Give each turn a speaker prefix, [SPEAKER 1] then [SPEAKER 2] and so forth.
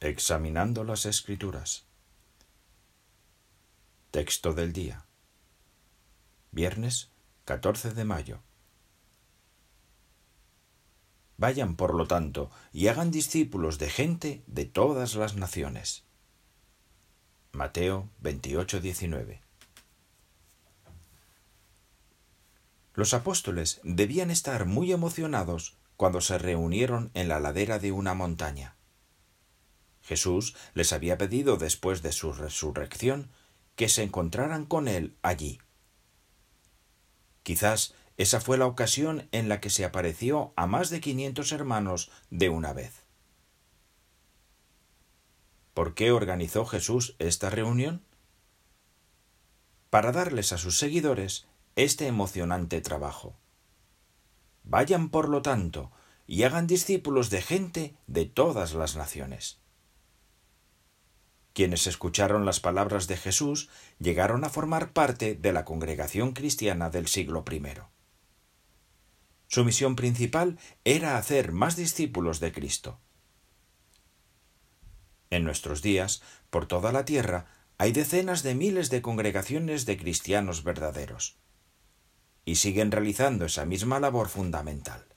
[SPEAKER 1] Examinando las Escrituras. Texto del día. Viernes 14 de mayo. Vayan, por lo tanto, y hagan discípulos de gente de todas las naciones. Mateo 28, 19. Los apóstoles debían estar muy emocionados cuando se reunieron en la ladera de una montaña. Jesús les había pedido después de su resurrección que se encontraran con él allí. Quizás esa fue la ocasión en la que se apareció a más de quinientos hermanos de una vez. ¿Por qué organizó Jesús esta reunión? Para darles a sus seguidores este emocionante trabajo. Vayan, por lo tanto, y hagan discípulos de gente de todas las naciones. Quienes escucharon las palabras de Jesús llegaron a formar parte de la congregación cristiana del siglo I. Su misión principal era hacer más discípulos de Cristo. En nuestros días, por toda la tierra, hay decenas de miles de congregaciones de cristianos verdaderos. Y siguen realizando esa misma labor fundamental.